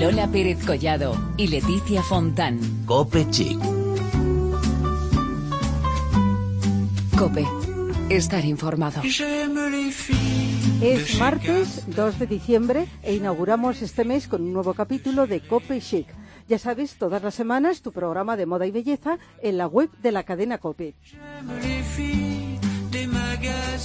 Lola Pérez Collado y Leticia Fontán. Cope Chic. Cope. Estar informado. Es martes 2 de diciembre e inauguramos este mes con un nuevo capítulo de Cope Chic. Ya sabes, todas las semanas tu programa de moda y belleza en la web de la cadena Cope.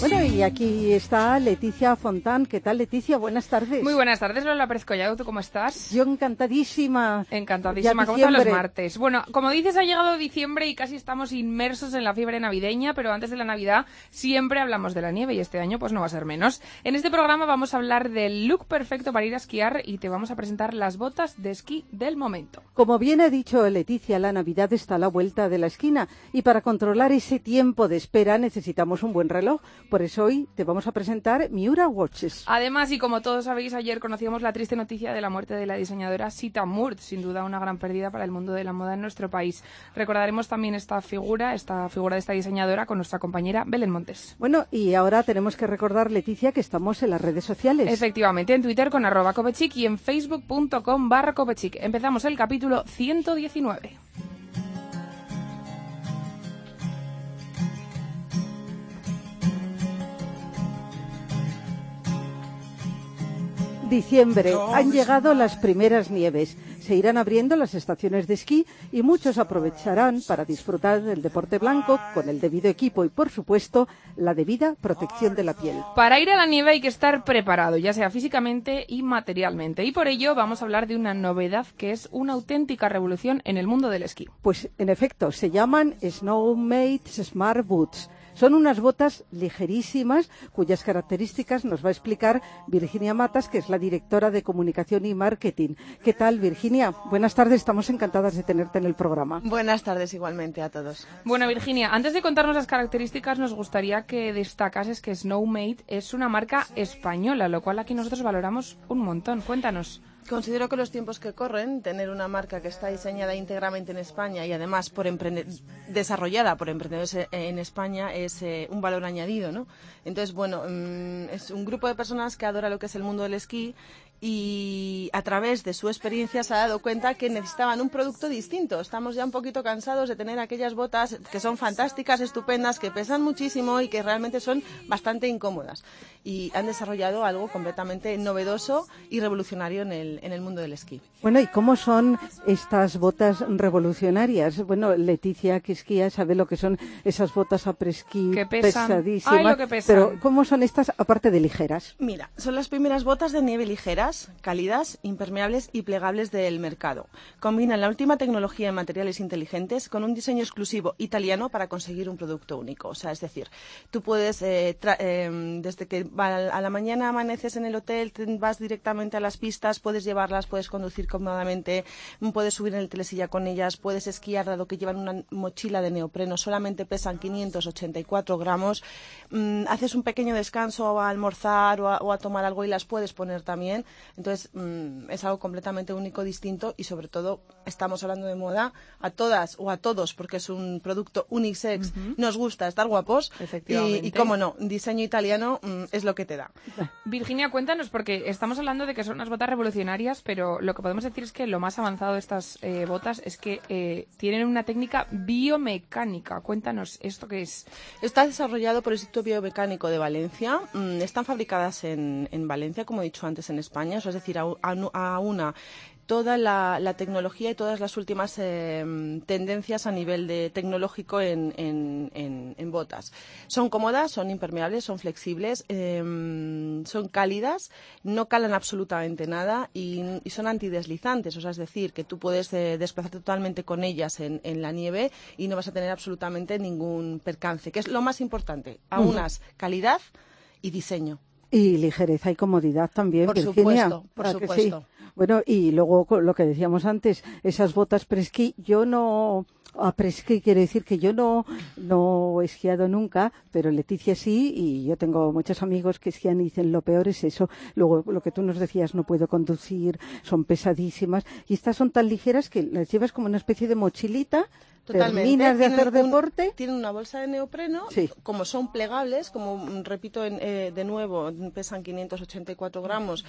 Bueno, y aquí está Leticia Fontán. ¿Qué tal, Leticia? Buenas tardes. Muy buenas tardes, Lola Pérez Collado. ¿Tú cómo estás? Yo encantadísima. Encantadísima, como todos los martes. Bueno, como dices, ha llegado diciembre y casi estamos inmersos en la fiebre navideña, pero antes de la Navidad siempre hablamos de la nieve y este año pues no va a ser menos. En este programa vamos a hablar del look perfecto para ir a esquiar y te vamos a presentar las botas de esquí del momento. Como bien ha dicho Leticia, la Navidad está a la vuelta de la esquina y para controlar ese tiempo de espera necesitamos un buen reloj. Por eso hoy te vamos a presentar Miura Watches. Además, y como todos sabéis, ayer conocíamos la triste noticia de la muerte de la diseñadora Sita Murt, sin duda una gran pérdida para el mundo de la moda en nuestro país. Recordaremos también esta figura, esta figura de esta diseñadora con nuestra compañera Belén Montes. Bueno, y ahora tenemos que recordar, Leticia, que estamos en las redes sociales. Efectivamente, en Twitter con arroba copechic y en facebook.com barra copechic. Empezamos el capítulo 119. Diciembre. Han llegado las primeras nieves. Se irán abriendo las estaciones de esquí y muchos aprovecharán para disfrutar del deporte blanco con el debido equipo y, por supuesto, la debida protección de la piel. Para ir a la nieve hay que estar preparado, ya sea físicamente y materialmente. Y por ello vamos a hablar de una novedad que es una auténtica revolución en el mundo del esquí. Pues, en efecto, se llaman Snowmates Smart Boots. Son unas botas ligerísimas cuyas características nos va a explicar Virginia Matas, que es la directora de comunicación y marketing. ¿Qué tal, Virginia? Buenas tardes, estamos encantadas de tenerte en el programa. Buenas tardes igualmente a todos. Bueno, Virginia, antes de contarnos las características, nos gustaría que destacases que Snowmate es una marca española, lo cual aquí nosotros valoramos un montón. Cuéntanos. Considero que los tiempos que corren, tener una marca que está diseñada íntegramente en España y además por desarrollada por emprendedores en España es eh, un valor añadido, ¿no? Entonces, bueno, mm, es un grupo de personas que adora lo que es el mundo del esquí y a través de su experiencia se ha dado cuenta que necesitaban un producto distinto. Estamos ya un poquito cansados de tener aquellas botas que son fantásticas, estupendas, que pesan muchísimo y que realmente son bastante incómodas. Y han desarrollado algo completamente novedoso y revolucionario en el, en el mundo del esquí. Bueno, ¿y cómo son estas botas revolucionarias? Bueno, Leticia, que esquía, sabe lo que son esas botas a presquí pesadísimas. Pero, ¿cómo son estas, aparte de ligeras? Mira, son las primeras botas de nieve cálidas, impermeables y plegables del mercado. Combinan la última tecnología en materiales inteligentes con un diseño exclusivo italiano para conseguir un producto único. O sea, es decir, tú puedes, eh, eh, desde que a la mañana amaneces en el hotel, vas directamente a las pistas, puedes llevarlas, puedes conducir cómodamente, puedes subir en el telesilla con ellas, puedes esquiar, dado que llevan una mochila de neopreno, solamente pesan 584 gramos. Mm, haces un pequeño descanso a almorzar o a tomar algo y las puedes poner también. Entonces, mm, es algo completamente único, distinto y sobre todo estamos hablando de moda a todas o a todos porque es un producto unisex. Nos gusta estar guapos y, y, cómo no, diseño italiano mm, es lo que te da. Virginia, cuéntanos porque estamos hablando de que son unas botas revolucionarias, pero lo que podemos decir es que lo más avanzado de estas eh, botas es que eh, tienen una técnica biomecánica. Cuéntanos, ¿esto qué es? Está desarrollado por el Instituto Biomecánico de Valencia. Mm, están fabricadas en, en Valencia, como he dicho antes, en España, es decir, a, una toda la, tecnología y todas las últimas em, tendencias a nivel de tecnológico en, botas. Son cómodas, son impermeables, son flexibles, em, son cálidas, no calan absolutamente nada y, son antideslizantes. O sea, es decir, que tú puedes eh, desplazarte totalmente con ellas en, la nieve y no vas a tener absolutamente ningún percance, que es lo más importante. A unas calidad y diseño. Y ligereza y comodidad también, por Virginia. Supuesto, por supuesto. Bueno, y luego lo que decíamos antes, esas botas presquí, yo no, a presquí quiere decir que yo no, no he esquiado nunca, pero Leticia sí, y yo tengo muchos amigos que esquian y dicen lo peor es eso. Luego, lo que tú nos decías, no puedo conducir, son pesadísimas, y estas son tan ligeras que las llevas como una especie de mochilita, terminas de hacer deporte. tienen una bolsa de neopreno, como son plegables, como mm, repito eh, de nuevo, pesan 584 gramos,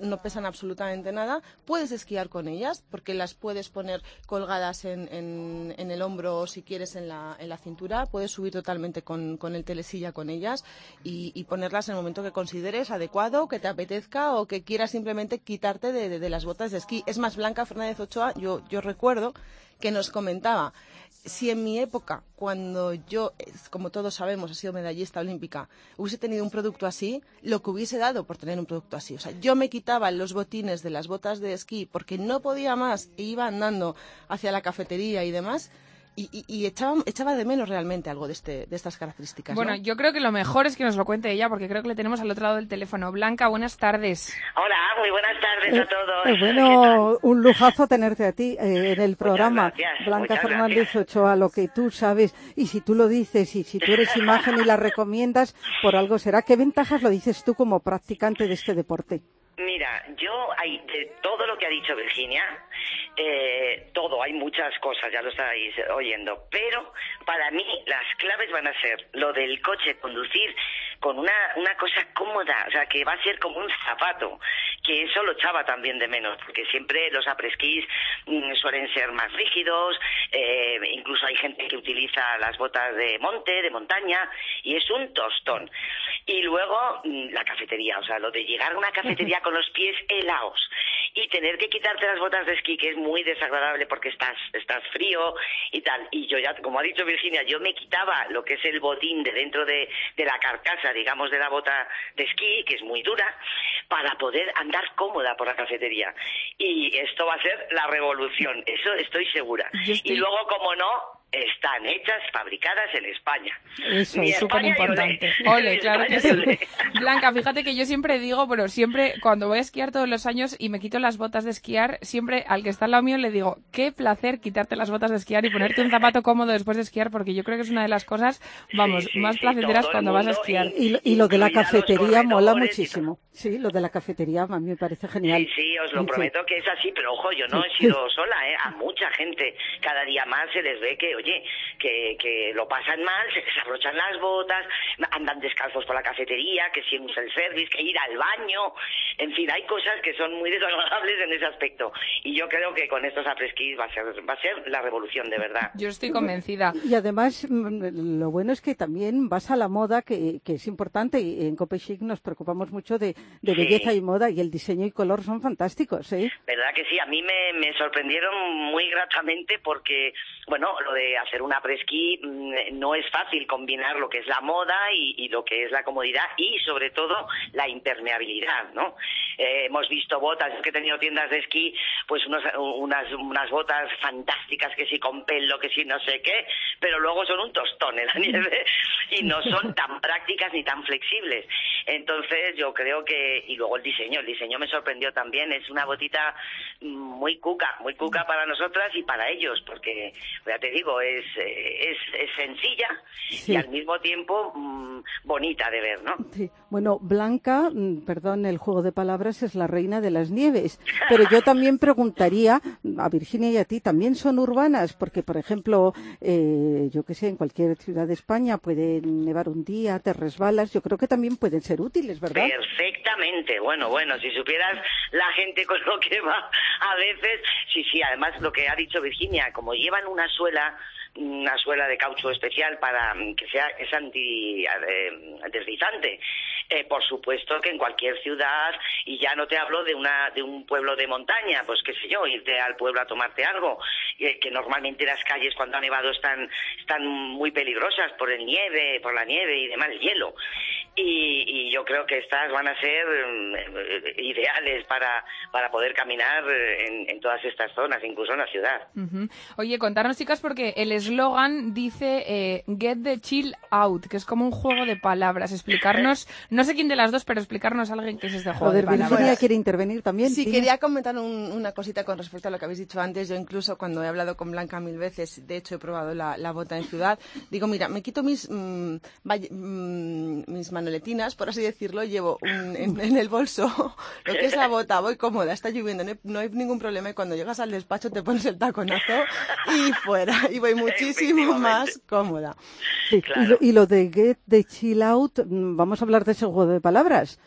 no pesan absolutamente nada, puedes esquiar con ellas porque las puedes poner colgadas en, en, el hombro si quieres en la, en la cintura, puedes subir totalmente con, con el telesilla con ellas y, ponerlas en el momento que consideres adecuado, que te apetezca o que quieras simplemente quitarte de, de, las botas de esquí. Es más, Blanca Fernández Ochoa, yo, yo recuerdo que nos comentaba, si en mi época, cuando yo, como todos sabemos, he sido medallista olímpica, hubiese tenido un producto así, lo que hubiese dado por tener un producto así. O sea, yo me quitaba los botines de las botas de esquí porque no podía más e iba andando hacia la cafetería y demás y, echaba, de menos realmente algo de, este, de estas características. Bueno, yo creo que lo mejor es que nos lo cuente ella, porque creo que le tenemos al otro lado del teléfono. Blanca, buenas tardes. Hola, muy buenas tardes a eh, todos. Eh, bueno, un lujazo tenerte a ti eh, en el programa. Blanca Fernández Ochoa, lo que tú sabes, y si tú lo dices, y si tú eres imagen y la recomiendas, por algo será. ¿Qué ventajas lo dices tú como practicante de este deporte? Mira, yo hay de todo lo que ha dicho Virginia, eh, todo, hay muchas cosas, ya lo estáis oyendo, pero para mí las claves van a ser lo del coche, conducir con una, una cosa cómoda, o sea, que va a ser como un zapato, que eso lo echaba también de menos, porque siempre los apresquís mm, suelen ser más rígidos, eh, incluso hay gente que utiliza las botas de monte, de montaña, y es un tostón. Y luego mm, la cafetería, o sea, lo de llegar a una cafetería con los pies helados y tener que quitarte las botas de esquí, que es muy desagradable porque estás, estás frío y tal. Y yo ya, como ha dicho Virginia, yo me quitaba lo que es el botín de dentro de, de la carcasa, digamos, de la bota de esquí, que es muy dura, para poder andar cómoda por la cafetería. Y esto va a ser la revolución, eso estoy segura. Y luego, como no, están hechas, fabricadas en España. Eso es súper importante. Ole, claro que sí. Blanca, fíjate que yo siempre digo, pero siempre cuando voy a esquiar todos los años y me quito las botas de esquiar, siempre al que está al lado mío le digo, qué placer quitarte las botas de esquiar y ponerte un zapato cómodo después de esquiar, porque yo creo que es una de las cosas, vamos, más placenteras cuando vas a esquiar. Y, lo de la cafetería mola muchísimo. Sí, lo de la cafetería a mí me parece genial. Sí, sí, os lo prometo que es así, pero ojo, yo no he sido sola, ¿eh? A mucha gente cada día más se les ve que, oye, que, que lo pasan mal, se desabrochan las botas, andan descalzos por la cafetería, que si un self-service, que ir al baño, en fin, hay cosas que son muy desagradables en ese aspecto. Y yo creo que con estos apresquis va a ser, va a ser la revolución, de verdad. Yo estoy convencida. Y además, mm, lo bueno es que también vas a la moda, que, que es importante, y en Cope Chic nos preocupamos mucho de, de belleza y moda, y el diseño y color son fantásticos, ¿eh? ¿Verdad que sí? A mí me, me sorprendieron muy gratamente porque, bueno, lo de hacer una presquí mm, no es fácil combinar lo que es la moda y, lo que es la comodidad y sobre todo la impermeabilidad, ¿no? Eh, hemos visto botas, es que he tenido tiendas de esquí, pues unas, unas botas fantásticas que si con pelo, que si no sé qué, pero luego son un tostón en la nieve y no son tan prácticas ni tan flexibles. Entonces yo creo que, y luego el diseño, el diseño me sorprendió también, es una botita muy cuca, muy cuca para nosotras y para ellos, porque ya te digo, es es, es, sencilla y al mismo tiempo mm, bonita de ver, ¿no? Sí. Bueno, Blanca, mm, perdón, el juego de palabras es la reina de las nieves, pero yo también preguntaría a Virginia y a ti, ¿también son urbanas? Porque, por ejemplo, eh, yo que sé, en cualquier ciudad de España puede nevar un día, te resbalas, yo creo que también pueden ser útiles, ¿verdad? Perfectamente, bueno, bueno, si supieras la gente con lo que va a veces, sí, sí, además lo que ha dicho Virginia, como llevan una suela una suela de caucho especial para mm, que sea es anti eh, deslizante. Eh, por supuesto que en cualquier ciudad y ya no te hablo de una de un pueblo de montaña, pues qué sé yo, irte al pueblo a tomarte algo, eh, que normalmente las calles cuando ha nevado están están muy peligrosas por el nieve, por la nieve y demás, el hielo. Y, yo creo que estas van a ser mm, ideales para, para poder caminar en, todas estas zonas, incluso en la ciudad. Oye, contarnos chicas porque el eslogan dice eh, Get the chill out, que es como un juego de palabras. Explicarnos, no sé quién de las dos, pero explicarnos a alguien qué es este juego de palabras. Virginia quiere intervenir también. Sí, quería comentar una cosita con respecto a lo que habéis dicho antes. Yo incluso cuando he hablado con Blanca mil veces, de hecho he probado la, bota en ciudad, digo, mira, me quito mis, mm, mm, mis manoletinas, por así decirlo, llevo en, el bolso lo que es la bota, voy cómoda, está lloviendo, no hay, ningún problema y cuando llegas al despacho te pones el taconazo y fuera, y voy muchísimo más cómoda. y, lo, de get de chill out, vamos a hablar de ese juego de palabras.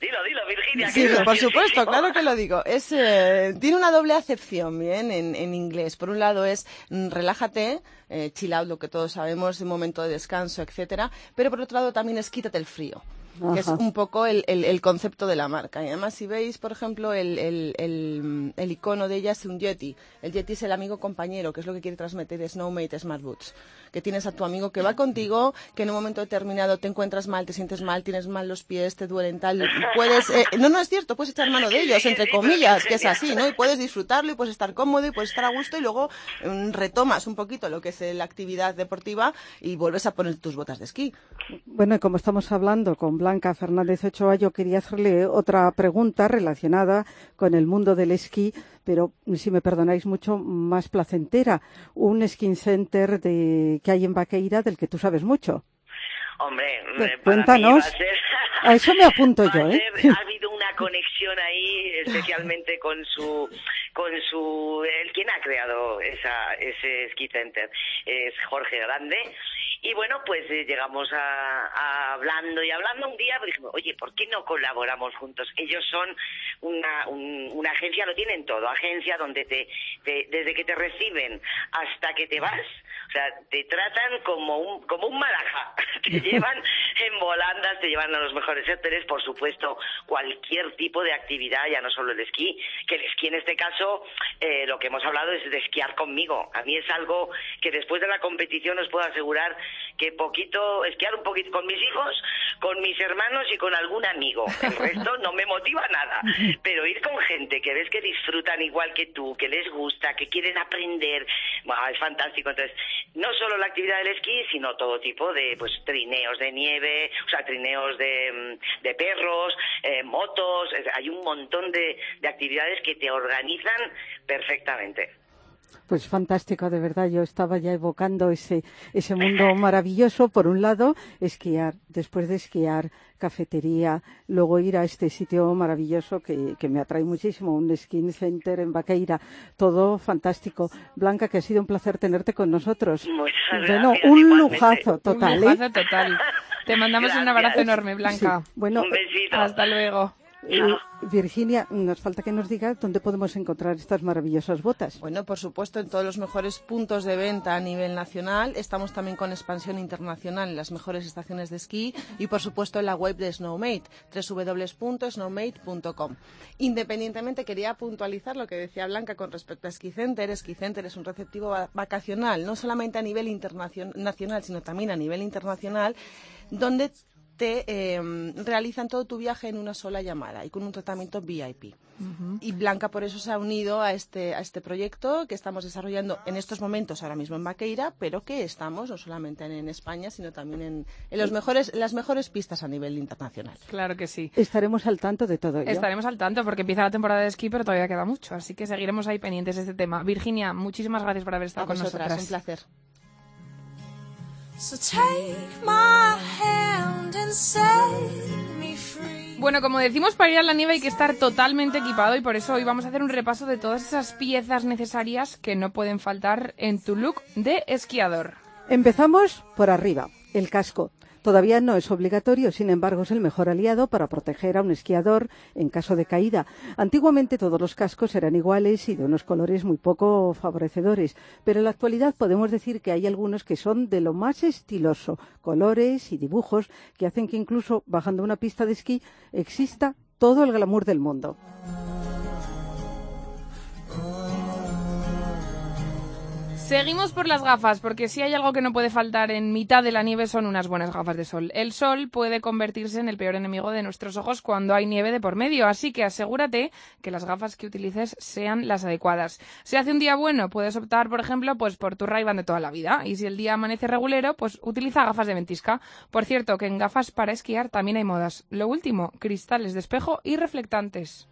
Dilo, dilo, Virginia. Sí, por supuesto, claro que lo digo. Es, eh, tiene una doble acepción, bien, en, en, inglés. Por un lado es mm, relájate, eh, chill out, lo que todos sabemos, un momento de descanso, etcétera. Pero por otro lado también es quítate el frío que es un poco el, el, concepto de la marca. Y además, si veis, por ejemplo, el, el, icono de ella es un Yeti. El Yeti es el amigo compañero, que es lo que quiere transmitir Snowmate Smart Boots. Que tienes a tu amigo que va contigo, que en un momento determinado te encuentras mal, te sientes mal, tienes mal los pies, te duelen tal. Puedes, eh, no, no es cierto, puedes echar mano de ellos, entre comillas, que es así, ¿no? Y puedes disfrutarlo y puedes estar cómodo y puedes estar a gusto y luego mm, retomas un poquito lo que es la actividad deportiva y vuelves a poner tus botas de esquí. Bueno, y como estamos hablando con Blanca Fernández Ochoa, yo quería hacerle otra pregunta relacionada con el mundo del esquí, pero si me perdonáis mucho, más placentera. Un skin center de, que hay en Vaqueira del que tú sabes mucho. Hombre, cuéntanos. a, eso me apunto yo, ¿eh? ha habido una conexión ahí, especialmente con su, con su, el quien ha creado esa, ese ski center es Jorge Grande y bueno, pues eh, llegamos a, hablando y hablando un día, dijimos, oye, ¿por qué no colaboramos juntos? Ellos son una, una agencia, lo tienen todo, agencia donde te, desde que te reciben hasta que te vas, o sea, te tratan como un, como un maraja, te llevan en volandas, te llevan a los mejores hoteles, por supuesto, cualquier tipo de actividad, ya no solo el esquí, que el esquí en este caso, eh, lo que hemos hablado es de esquiar conmigo. A mí es algo que después de la competición os puedo asegurar que poquito, esquiar un poquito con mis hijos, con mis hermanos y con algún amigo. El resto no me motiva nada. Pero ir con gente que ves que disfrutan igual que tú, que les gusta, que quieren aprender, es fantástico. Entonces, no solo la actividad del esquí, sino todo tipo de pues trineos de nieve, o sea, trineos de, de perros, eh, motos, hay un montón de, de actividades que te organizan perfectamente. Pues fantástico, de verdad. Yo estaba ya evocando ese, ese mundo maravilloso. Por un lado, esquiar. Después de esquiar, cafetería. Luego ir a este sitio maravilloso que, que me atrae muchísimo, un skin center en Vaqueira. Todo fantástico. Blanca, que ha sido un placer tenerte con nosotros. bueno, un lujazo total. Un lujazo total. Te mandamos un abrazo enorme, Blanca. Bueno, un besito. Hasta luego. Virginia, nos falta que nos diga dónde podemos encontrar estas maravillosas botas. Bueno, por supuesto, en todos los mejores puntos de venta a nivel nacional. Estamos también con expansión internacional en las mejores estaciones de esquí y, por supuesto, en la web de Snowmate, www.snowmate.com. Independientemente, quería puntualizar lo que decía Blanca con respecto a Ski Center. Ski Center es un receptivo vacacional, no solamente a nivel nacional, sino también a nivel internacional, donde te em, realizan todo tu viaje en una sola llamada y con un tratamiento VIP. Y Blanca por eso se ha unido a este, a este proyecto que estamos desarrollando en estos momentos ahora mismo en Vaqueira, pero que estamos no solamente en, España, sino también en, en, los mejores, las mejores pistas a nivel internacional. Claro que sí. Estaremos al tanto de todo ello. Estaremos al tanto porque empieza la temporada de esquí, pero todavía queda mucho, así que seguiremos ahí pendientes de este tema. Virginia, muchísimas gracias por haber estado con nosotras. Un placer. Bueno, como decimos, para ir a la nieve hay que estar totalmente equipado y por eso hoy vamos a hacer un repaso de todas esas piezas necesarias que no pueden faltar en tu look de esquiador. Empezamos por arriba, el casco. Todavía no es obligatorio, sin embargo, es el mejor aliado para proteger a un esquiador en caso de caída. Antiguamente todos los cascos eran iguales y de unos colores muy poco favorecedores, pero en la actualidad podemos decir que hay algunos que son de lo más estiloso, colores y dibujos que hacen que incluso bajando una pista de esquí exista todo el glamour del mundo. Seguimos por las gafas, porque si hay algo que no puede faltar en mitad de la nieve son unas buenas gafas de sol. El sol puede convertirse en el peor enemigo de nuestros ojos cuando hay nieve de por medio, así que asegúrate que las gafas que utilices sean las adecuadas. Si hace un día bueno, puedes optar, por ejemplo, pues por tu ray de toda la vida, y si el día amanece regulero, pues utiliza gafas de ventisca. Por cierto, que en gafas para esquiar también hay modas. Lo último, cristales de espejo y reflectantes.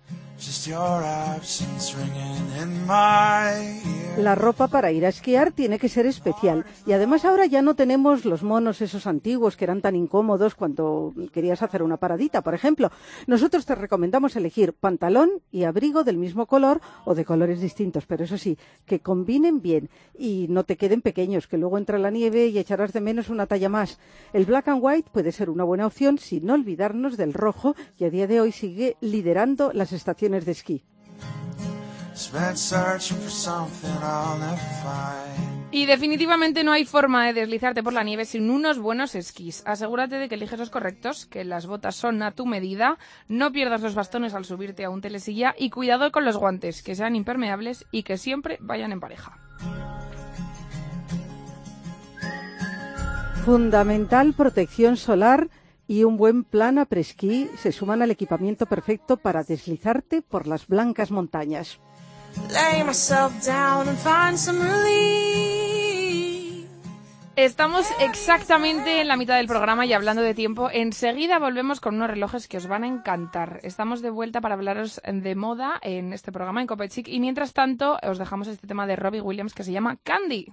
La ropa para ir a esquiar tiene que ser especial y además ahora ya no tenemos los monos esos antiguos que eran tan incómodos cuando querías hacer una paradita, por ejemplo. Nosotros te recomendamos elegir pantalón y abrigo del mismo color o de colores distintos, pero eso sí, que combinen bien y no te queden pequeños, que luego entra la nieve y echarás de menos una talla más. El black and white puede ser una buena opción sin olvidarnos del rojo que a día de hoy sigue liderando las estaciones de esquí. Y definitivamente no hay forma de deslizarte por la nieve sin unos buenos esquís. Asegúrate de que eliges los correctos, que las botas son a tu medida, no pierdas los bastones al subirte a un telesilla y cuidado con los guantes, que sean impermeables y que siempre vayan en pareja. Fundamental protección solar y un buen plan a presquí se suman al equipamiento perfecto para deslizarte por las blancas montañas. Estamos exactamente en la mitad del programa y hablando de tiempo, enseguida volvemos con unos relojes que os van a encantar. Estamos de vuelta para hablaros de moda en este programa en Copechic y mientras tanto os dejamos este tema de Robbie Williams que se llama Candy.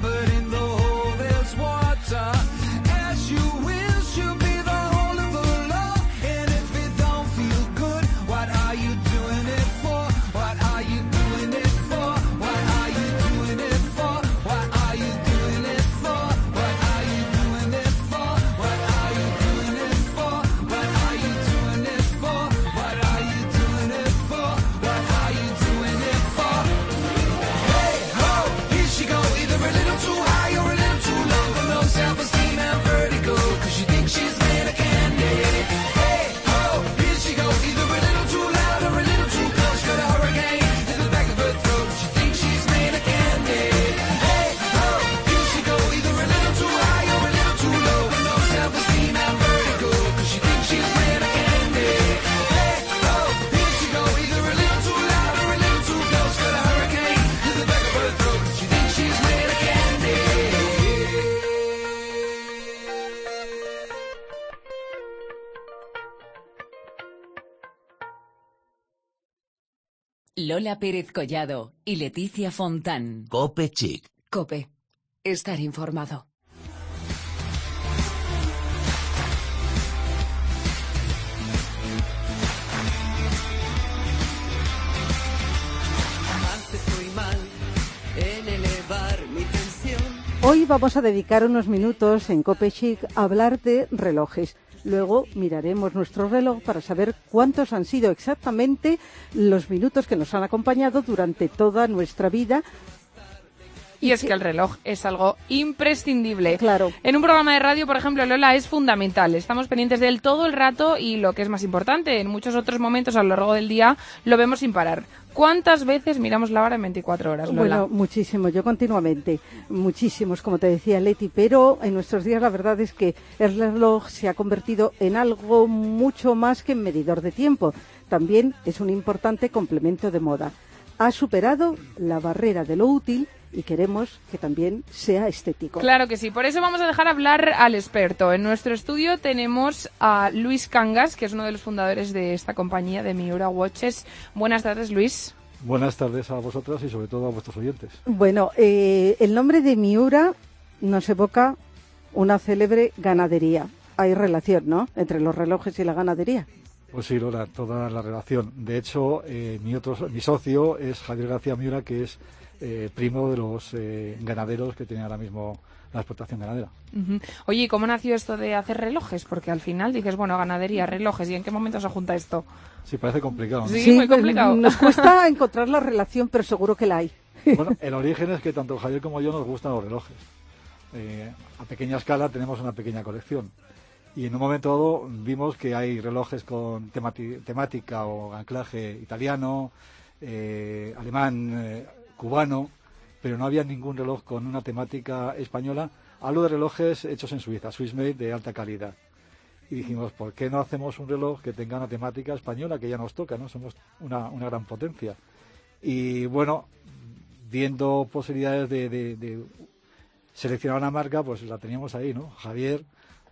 but Lola Pérez Collado y Leticia Fontán. Cope Chic. Cope. Estar informado. Hoy vamos a dedicar unos minutos en Cope Chic a hablar de relojes. Luego miraremos nuestro reloj para saber cuántos han sido exactamente los minutos que nos han acompañado durante toda nuestra vida y es que el reloj es algo imprescindible. Claro. En un programa de radio, por ejemplo, Lola es fundamental. Estamos pendientes de él todo el rato y lo que es más importante, en muchos otros momentos a lo largo del día lo vemos sin parar. ¿Cuántas veces miramos la hora en 24 horas, Lola? Bueno, muchísimo, yo continuamente, muchísimos, como te decía Leti, pero en nuestros días la verdad es que el reloj se ha convertido en algo mucho más que en medidor de tiempo. También es un importante complemento de moda. Ha superado la barrera de lo útil y queremos que también sea estético. Claro que sí, por eso vamos a dejar hablar al experto. En nuestro estudio tenemos a Luis Cangas, que es uno de los fundadores de esta compañía de Miura Watches. Buenas tardes, Luis. Buenas tardes a vosotras y sobre todo a vuestros oyentes. Bueno, eh, el nombre de Miura nos evoca una célebre ganadería. Hay relación, ¿no?, entre los relojes y la ganadería. Pues sí, Lola, toda la relación. De hecho, eh, mi, otro, mi socio es Javier García Miura, que es eh, primo de los eh, ganaderos que tienen ahora mismo la explotación ganadera. Oye, ¿y cómo nació esto de hacer relojes? Porque al final dices, bueno, ganadería, relojes, ¿y en qué momento se junta esto? Sí, parece complicado. Sí, muy complicado. Nos cuesta encontrar la relación, pero seguro que la hay. Bueno, el origen es que tanto Javier como yo nos gustan los relojes. Eh, a pequeña escala tenemos una pequeña colección. Y en un momento dado vimos que hay relojes con temática o anclaje italiano, alemán, cubano, pero no había ningún reloj con una temática española. Hablo de relojes hechos en Suiza, Swiss made de alta calidad. Y dijimos, ¿por qué no hacemos un reloj que tenga una temática española que ya nos toca, ¿no? Somos una, una gran potencia. Y bueno, viendo posibilidades de, seleccionar una marca, pues la teníamos ahí, ¿no? Javier,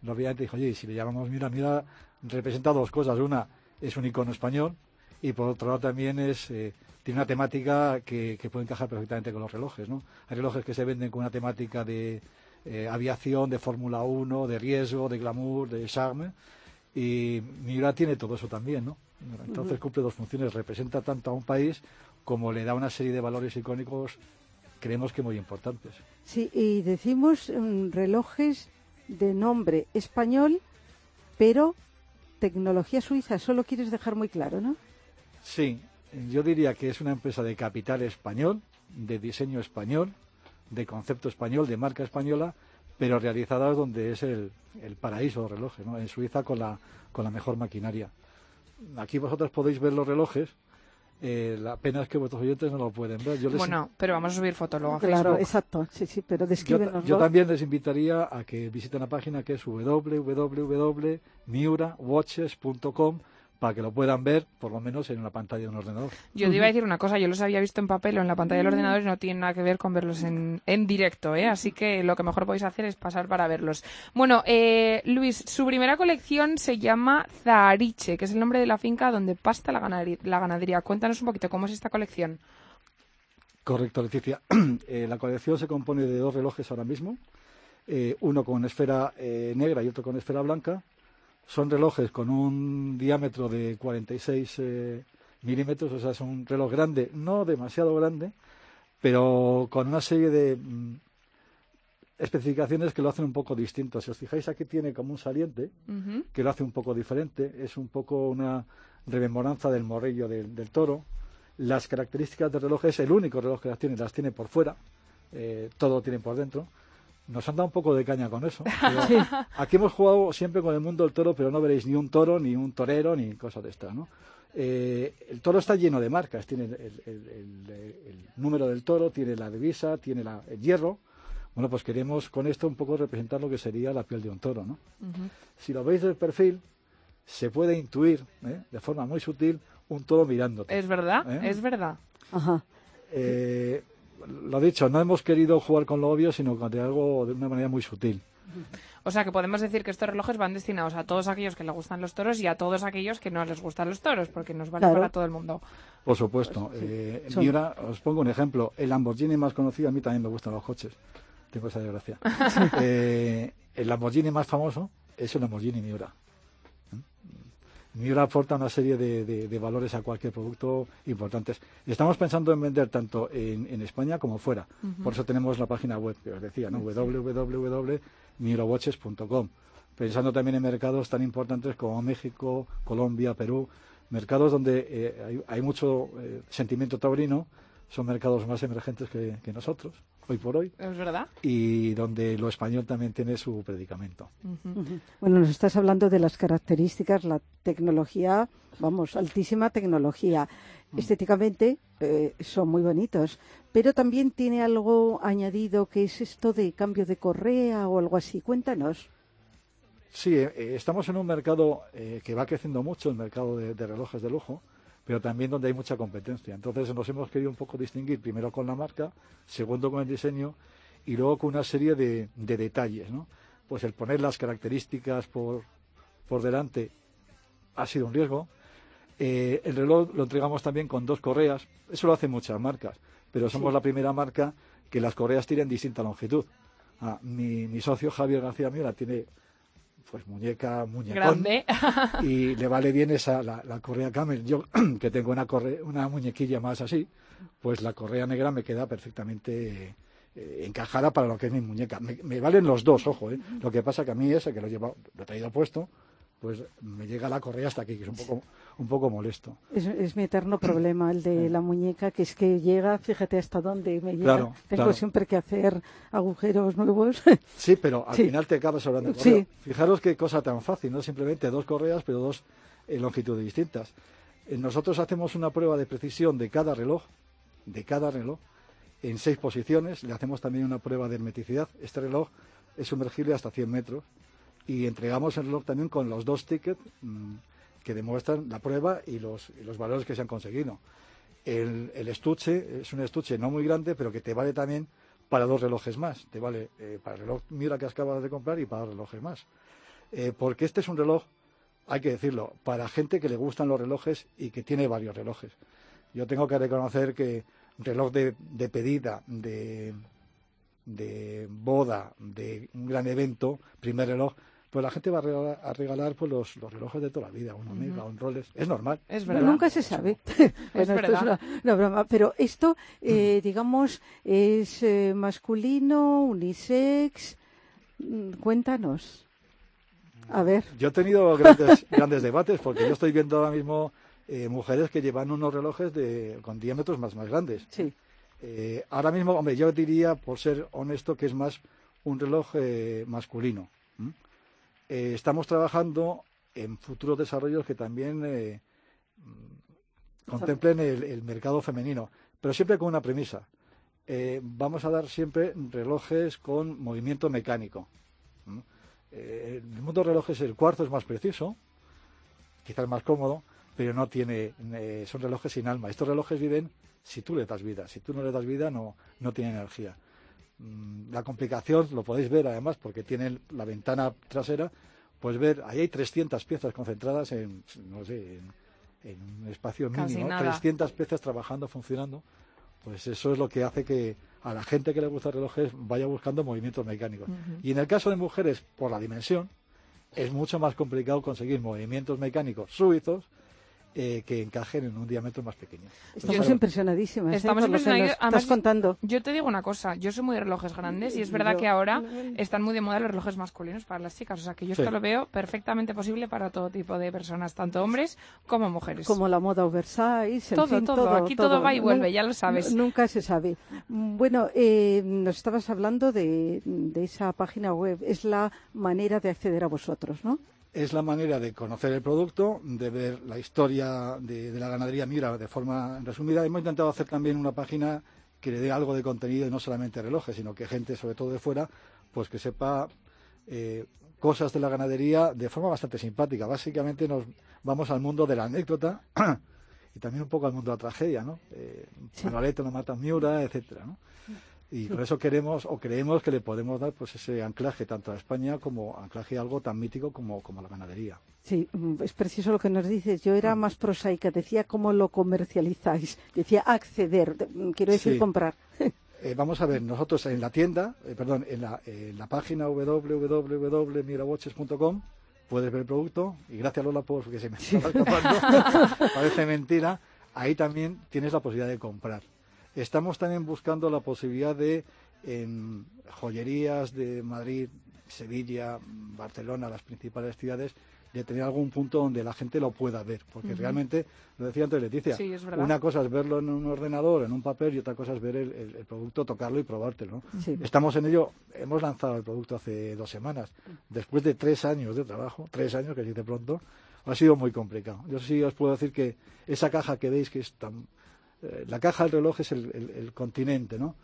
obviamente dijo, oye, si le llamamos Mira, Mira representa dos cosas. Una, es un icono español y por otro lado también es eh, tiene una temática que, puede encajar perfectamente con los relojes. ¿no? Hay relojes que se venden con una temática de eh, aviación, de Fórmula 1, de riesgo, de glamour, de charme. Y Miura tiene todo eso también, ¿no? Entonces cumple dos funciones, representa tanto a un país como le da una serie de valores icónicos, creemos que muy importantes. Sí, y decimos mm, relojes de nombre español, pero tecnología suiza, eso lo quieres dejar muy claro, ¿no? Sí, yo diría que es una empresa de capital español, de diseño español, de concepto español, de marca española, pero realizada donde es el, paraíso de relojes, ¿no? en Suiza con la, con la mejor maquinaria. Aquí vosotros podéis ver los relojes, eh, la pena es que vuestros oyentes no lo pueden ver. Bueno, pero vamos a subir fotos luego a Claro, exacto, sí, sí, pero yo, yo también les invitaría a que visiten la página que es www.miurawatches.com para que lo puedan ver, por lo menos en una pantalla de un ordenador. Yo te iba a decir una cosa, yo los había visto en papel o en la pantalla del ordenador y no tiene nada que ver con verlos en, en directo, ¿eh? así que lo que mejor podéis hacer es pasar para verlos. Bueno, eh, Luis, su primera colección se llama Zahariche, que es el nombre de la finca donde pasta la ganadería. La ganadería. Cuéntanos un poquito, ¿cómo es esta colección? Correcto, Leticia. Eh, la colección se compone de dos relojes ahora mismo, eh, uno con esfera negra y otro con esfera blanca, son relojes con un diámetro de 46 eh, milímetros, o sea, es un reloj grande, no demasiado grande, pero con una serie de mm, especificaciones que lo hacen un poco distinto. Si os fijáis, aquí tiene como un saliente que lo hace un poco diferente, es un poco una rememoranza del morrillo del, toro. Las características del reloj es el único reloj que las tiene, las tiene por fuera, eh, todo lo tiene por dentro nos han dado un poco de caña con eso. Aquí hemos jugado siempre con el mundo del toro, pero no veréis ni un toro, ni un torero, ni cosas de estas, ¿no? Eh, el toro está lleno de marcas, tiene el, número del toro, tiene la divisa, tiene el hierro. Bueno, pues queremos con esto un poco representar lo que sería la piel de un toro, ¿no? Si lo veis del perfil, se puede intuir ¿eh? de forma muy sutil un toro mirándote. Es verdad, ¿eh? es verdad. Ajá lo dicho, no hemos querido jugar con lo obvio, sino con algo de una manera muy sutil. O sea que podemos decir que estos relojes van destinados a todos aquellos que les gustan los toros y a todos aquellos que no les gustan los toros, porque nos vale para todo el mundo. Por supuesto. Pues eh, os pongo un ejemplo. El Lamborghini más conocido, a mí también me gustan los coches. Tengo esa desgracia. eh, el Lamborghini más famoso es el Lamborghini Miura. Miura aporta una serie de, valores a cualquier producto importantes. Estamos pensando en vender tanto en, España como fuera. Por eso tenemos la página web que os decía, ¿no? www.miurawatches.com. Pensando también en mercados tan importantes como México, Colombia, Perú, mercados donde eh, hay, mucho eh, sentimiento taurino, son mercados más emergentes que, nosotros, hoy por hoy. Es verdad. Y donde lo español también tiene su predicamento. Bueno, nos estás hablando de las características, la tecnología, vamos, altísima tecnología. Mm. Estéticamente eh, son muy bonitos, pero también tiene algo añadido que es esto de cambio de correa o algo así. Cuéntanos. Sí, eh, estamos en un mercado eh, que va creciendo mucho, el mercado de relojes de lujo pero también donde hay mucha competencia. Entonces nos hemos querido un poco distinguir primero con la marca, segundo con el diseño y luego con una serie de, detalles. ¿no? Pues el poner las características por, por delante ha sido un riesgo. Eh, el reloj lo entregamos también con dos correas. Eso lo hacen muchas marcas, pero somos la primera marca que las correas tienen distinta longitud. Ah, mi, mi, socio Javier García Miura tiene pues muñeca, muñecón. Grande. y le vale bien esa, la, correa camel. Yo, que tengo una, una muñequilla más así, pues la correa negra me queda perfectamente eh, encajada para lo que es mi muñeca. Me, valen los dos, ojo, ¿eh? Lo que pasa que a mí ese que lo, llevo, lo he traído puesto, pues me llega la correa hasta aquí, que es un poco, un poco molesto. Es, mi eterno problema, el de la muñeca, que es que llega, fíjate hasta dónde me llega. Tengo siempre que hacer agujeros nuevos. Sí, pero al final te acabas hablando sí. Fijaros qué cosa tan fácil, ¿no? Simplemente dos correas, pero dos en longitudes distintas. Eh, nosotros hacemos una prueba de precisión de cada reloj, de cada reloj, en seis posiciones. Le hacemos también una prueba de hermeticidad. Este reloj es sumergible hasta 100 metros y entregamos el reloj también con los dos tickets mm, que demuestran la prueba y los, los valores que se han conseguido. El, estuche es un estuche no muy grande, pero que te vale también para dos relojes más. Te vale eh, para el reloj Mira que acabas de comprar y para dos relojes más. Eh, porque este es un reloj, hay que decirlo, para gente que le gustan los relojes y que tiene varios relojes. Yo tengo que reconocer que reloj de, de pedida, de, de boda, de un gran evento, primer reloj, pues la gente va a regalar, pues los, relojes de toda la vida, un Omega, un Rolex. Es normal. Es verdad. nunca se sabe. es verdad. es broma. Pero esto, eh, digamos, es eh, masculino, unisex. Mm, cuéntanos. A ver. Yo he tenido grandes, grandes debates porque yo estoy viendo ahora mismo eh, mujeres que llevan unos relojes de, con diámetros más, más grandes. Sí. ahora mismo, hombre, yo diría, por ser honesto, que es más un reloj masculino. Eh, estamos trabajando en futuros desarrollos que también eh, mm, contemplen el, mercado femenino, pero siempre con una premisa. Eh, vamos a dar siempre relojes con movimiento mecánico. el mundo de relojes, el cuarzo es más preciso, quizás más cómodo, pero no tiene, son relojes sin alma. Estos relojes viven si tú le das vida. Si tú no le das vida, no, no tienen energía. Mm, la complicación lo podéis ver además porque tiene la ventana trasera, pues ver, ahí hay 300 piezas concentradas en, no sé, en, un espacio mínimo, 300 piezas trabajando, funcionando, pues eso es lo que hace que a la gente que le gusta relojes vaya buscando movimientos mecánicos. Y en el caso de mujeres, por la dimensión, es mucho más complicado conseguir movimientos mecánicos suizos eh, que encajen en un diámetro más pequeño. Estamos impresionadísimas. ¿eh? Estamos Estás contando. Yo te digo una cosa, yo soy muy de relojes grandes y es verdad que ahora están muy de moda los relojes masculinos para las chicas. O sea que yo esto lo veo perfectamente posible para todo tipo de personas, tanto hombres como mujeres. Como la moda oversize. Todo, todo, Aquí todo, va y vuelve, ya lo sabes. Nunca se sabe. Bueno, eh, nos estabas hablando de, de esa página web. Es la manera de acceder a vosotros, ¿no? Es la manera de conocer el producto, de ver la historia de, la ganadería Mira de forma resumida. Hemos intentado hacer también una página que le dé algo de contenido y no solamente relojes, sino que gente, sobre todo de fuera, pues que sepa eh, cosas de la ganadería de forma bastante simpática. Básicamente nos vamos al mundo de la anécdota y también un poco al mundo de la tragedia, ¿no? Eh, no mata Miura, etcétera, ¿no? Y por eso queremos o creemos que le podemos dar pues ese anclaje tanto a España como anclaje a algo tan mítico como, como la ganadería. Sí, mm, es preciso lo que nos dices. Yo era mm. más prosaica, decía cómo lo comercializáis, decía acceder, mm, quiero decir comprar. Eh, vamos a ver, nosotros en la tienda, eh, perdón, en la, en la página www.mirawatches.com puedes ver el producto y gracias Lola porque se me está escapando, parece mentira, ahí también tienes la posibilidad de comprar. Estamos también buscando la posibilidad de en joyerías de Madrid, Sevilla, Barcelona, las principales ciudades, de tener algún punto donde la gente lo pueda ver, porque realmente, lo decía antes Leticia, una cosa es verlo en un ordenador, en un papel, y otra cosa es ver el, producto, tocarlo y probártelo. Estamos en ello, hemos lanzado el producto hace dos semanas, después de tres años de trabajo, tres años que dice pronto, ha sido muy complicado. Yo sí os puedo decir que esa caja que veis que es tan... Eh, la caja del reloj es el, continente, ¿no?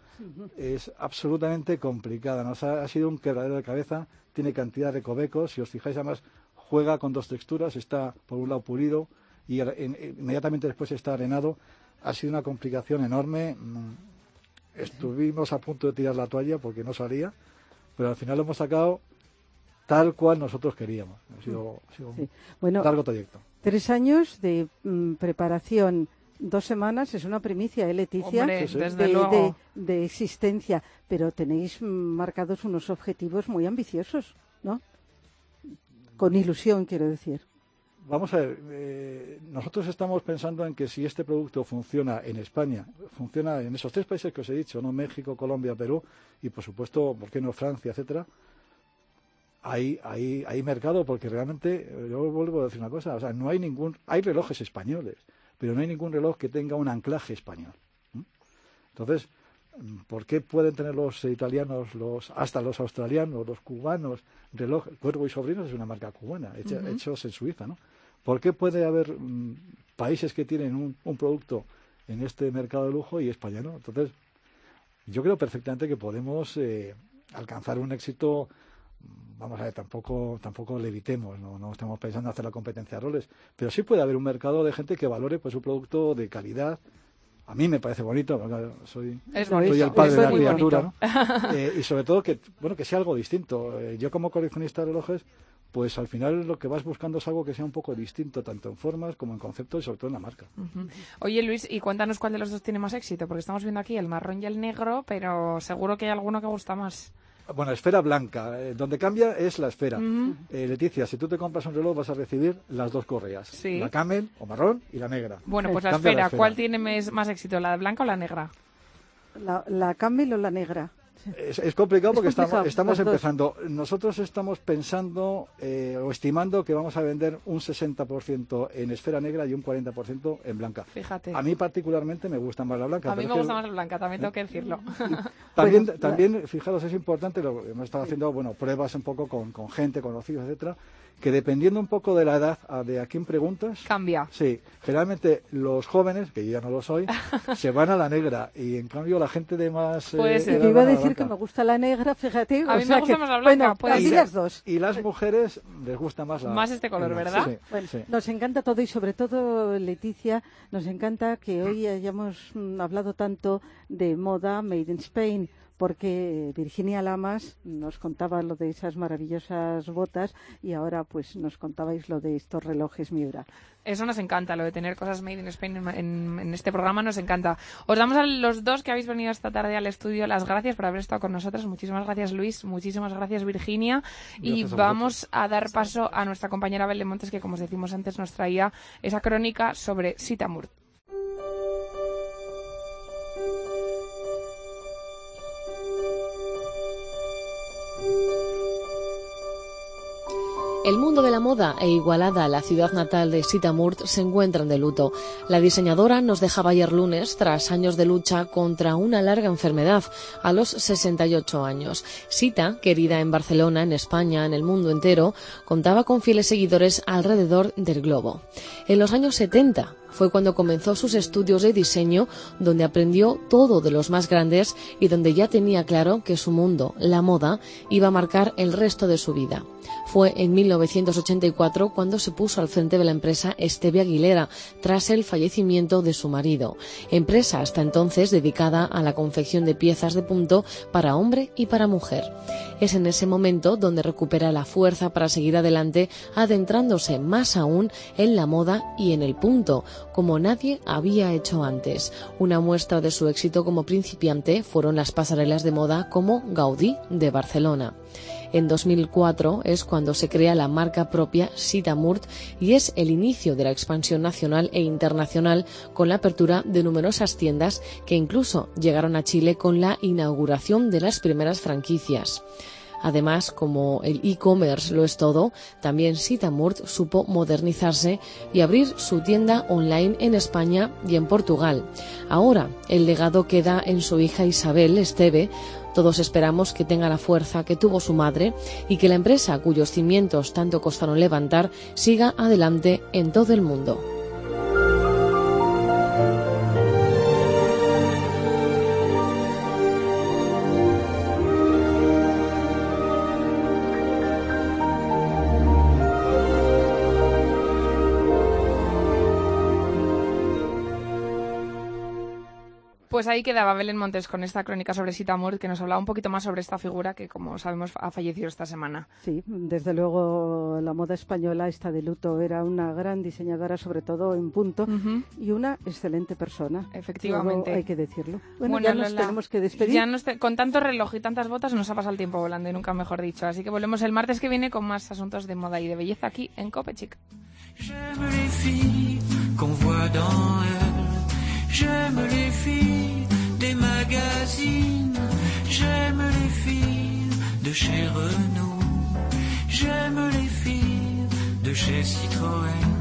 Es absolutamente complicada, nos ha, sido un quebradero de cabeza, tiene cantidad de recovecos, si os fijáis además juega con dos texturas, está por un lado pulido y inmediatamente después está arenado. Ha sido una complicación enorme. Mm, estuvimos a punto de tirar la toalla porque no salía, pero al final lo hemos sacado tal cual nosotros queríamos. Ha sido, un largo trayecto. Tres años de mm, preparación, dos semanas, es una primicia, ¿eh, Leticia? de, de, existencia, pero tenéis marcados unos objetivos muy ambiciosos, ¿no? Con ilusión, quiero decir. Vamos a ver, eh, nosotros estamos pensando en que si este producto funciona en España, funciona en esos tres países que os he dicho, no México, Colombia, Perú y por supuesto, ¿por qué no Francia, etcétera? Hay, hay, hay mercado porque realmente, yo vuelvo a decir una cosa, o sea, no hay ningún, hay relojes españoles, pero no hay ningún reloj que tenga un anclaje español. Entonces, ¿Por qué pueden tener los italianos, los, hasta los australianos, los cubanos, reloj? Cuervo y Sobrinos es una marca cubana, hechos en Suiza, ¿no? ¿Por qué puede haber mm, países que tienen un, producto en este mercado de lujo y España no? Entonces, yo creo perfectamente que podemos eh, alcanzar un éxito. Vamos a ver, tampoco, tampoco le evitemos, ¿no? no estamos pensando en hacer la competencia de roles, pero sí puede haber un mercado de gente que valore pues un producto de calidad, a mí me parece bonito, porque soy, soy el padre de la criatura, eh, y sobre todo que, bueno, que sea algo distinto. Eh, yo como coleccionista de relojes, pues al final lo que vas buscando es algo que sea un poco distinto, tanto en formas como en conceptos y sobre todo en la marca. Oye Luis, y cuéntanos cuál de los dos tiene más éxito, porque estamos viendo aquí el marrón y el negro, pero seguro que hay alguno que gusta más. Bueno, esfera blanca. Eh, donde cambia es la esfera. Eh, Leticia, si tú te compras un reloj vas a recibir las dos correas. La camel o marrón y la negra. Bueno, pues la esfera, ¿cuál tiene más, éxito, la blanca o la negra? La, la camel o la negra. Es, complicado porque estamos, estamos empezando. Nosotros estamos pensando eh, o estimando que vamos a vender un 60% en esfera negra y un 40% en blanca. Fíjate. A mí particularmente me gusta más la blanca. A mí me gusta más la blanca, también tengo que decirlo. también, también fijaros, es importante, lo, hemos estado haciendo bueno, pruebas un poco con, con gente, conocidos, etcétera que dependiendo un poco de la edad de a quién preguntas, cambia. Sí, generalmente los jóvenes, que yo ya no lo soy, se van a la negra y en cambio la gente de más. Pues te iba a decir que me gusta la negra, fíjate. A mí me gusta más la blanca. Bueno, y, las dos. Y las mujeres les gusta más la. Más este color, ¿verdad? Sí, Nos encanta todo y sobre todo, Leticia, nos encanta que hoy hayamos mm, hablado tanto de moda made in Spain porque Virginia Lamas nos contaba lo de esas maravillosas botas y ahora pues nos contabais lo de estos relojes Miura. Eso nos encanta, lo de tener cosas made in Spain en, este programa nos encanta. Os damos a los dos que habéis venido esta tarde al estudio las gracias por haber estado con nosotros. Muchísimas gracias Luis, muchísimas gracias Virginia. y vamos a dar paso a nuestra compañera Belén Montes que como os decimos antes nos traía esa crónica sobre Sitamur. El mundo de la moda e Igualada, la ciudad natal de Sita Murt, se encuentran de luto. La diseñadora nos dejaba ayer lunes tras años de lucha contra una larga enfermedad a los 68 años. Sita, querida en Barcelona, en España, en el mundo entero, contaba con fieles seguidores alrededor del globo. En los años 70, fue cuando comenzó sus estudios de diseño, donde aprendió todo de los más grandes y donde ya tenía claro que su mundo, la moda, iba a marcar el resto de su vida. Fue en 1984 cuando se puso al frente de la empresa Esteve Aguilera, tras el fallecimiento de su marido, empresa hasta entonces dedicada a la confección de piezas de punto para hombre y para mujer. Es en ese momento donde recupera la fuerza para seguir adelante, adentrándose más aún en la moda y en el punto, como nadie había hecho antes. Una muestra de su éxito como principiante fueron las pasarelas de moda como Gaudí de Barcelona. En 2004 es cuando se crea la marca propia Sitamurt y es el inicio de la expansión nacional e internacional con la apertura de numerosas tiendas que incluso llegaron a Chile con la inauguración de las primeras franquicias. Además, como el e-commerce lo es todo, también Sitamurt supo modernizarse y abrir su tienda online en España y en Portugal. Ahora, el legado queda en su hija Isabel Esteve, todos esperamos que tenga la fuerza que tuvo su madre y que la empresa cuyos cimientos tanto costaron levantar siga adelante en todo el mundo. Pues ahí quedaba Belén Montes con esta crónica sobre Sitamur, que nos hablaba un poquito más sobre esta figura que, como sabemos, ha fallecido esta semana. Sí, desde luego la moda española está de luto. Era una gran diseñadora, sobre todo en punto, y una excelente persona. Efectivamente. hay que decirlo. Bueno, ya nos tenemos que despedir. con tanto reloj y tantas botas nos ha pasado el tiempo volando y nunca mejor dicho. Así que volvemos el martes que viene con más asuntos de moda y de belleza aquí en Copechic. J'aime les filles des magazines, j'aime les filles de chez Renault, j'aime les filles de chez Citroën,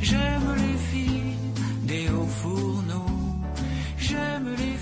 j'aime les filles des hauts fourneaux, j'aime les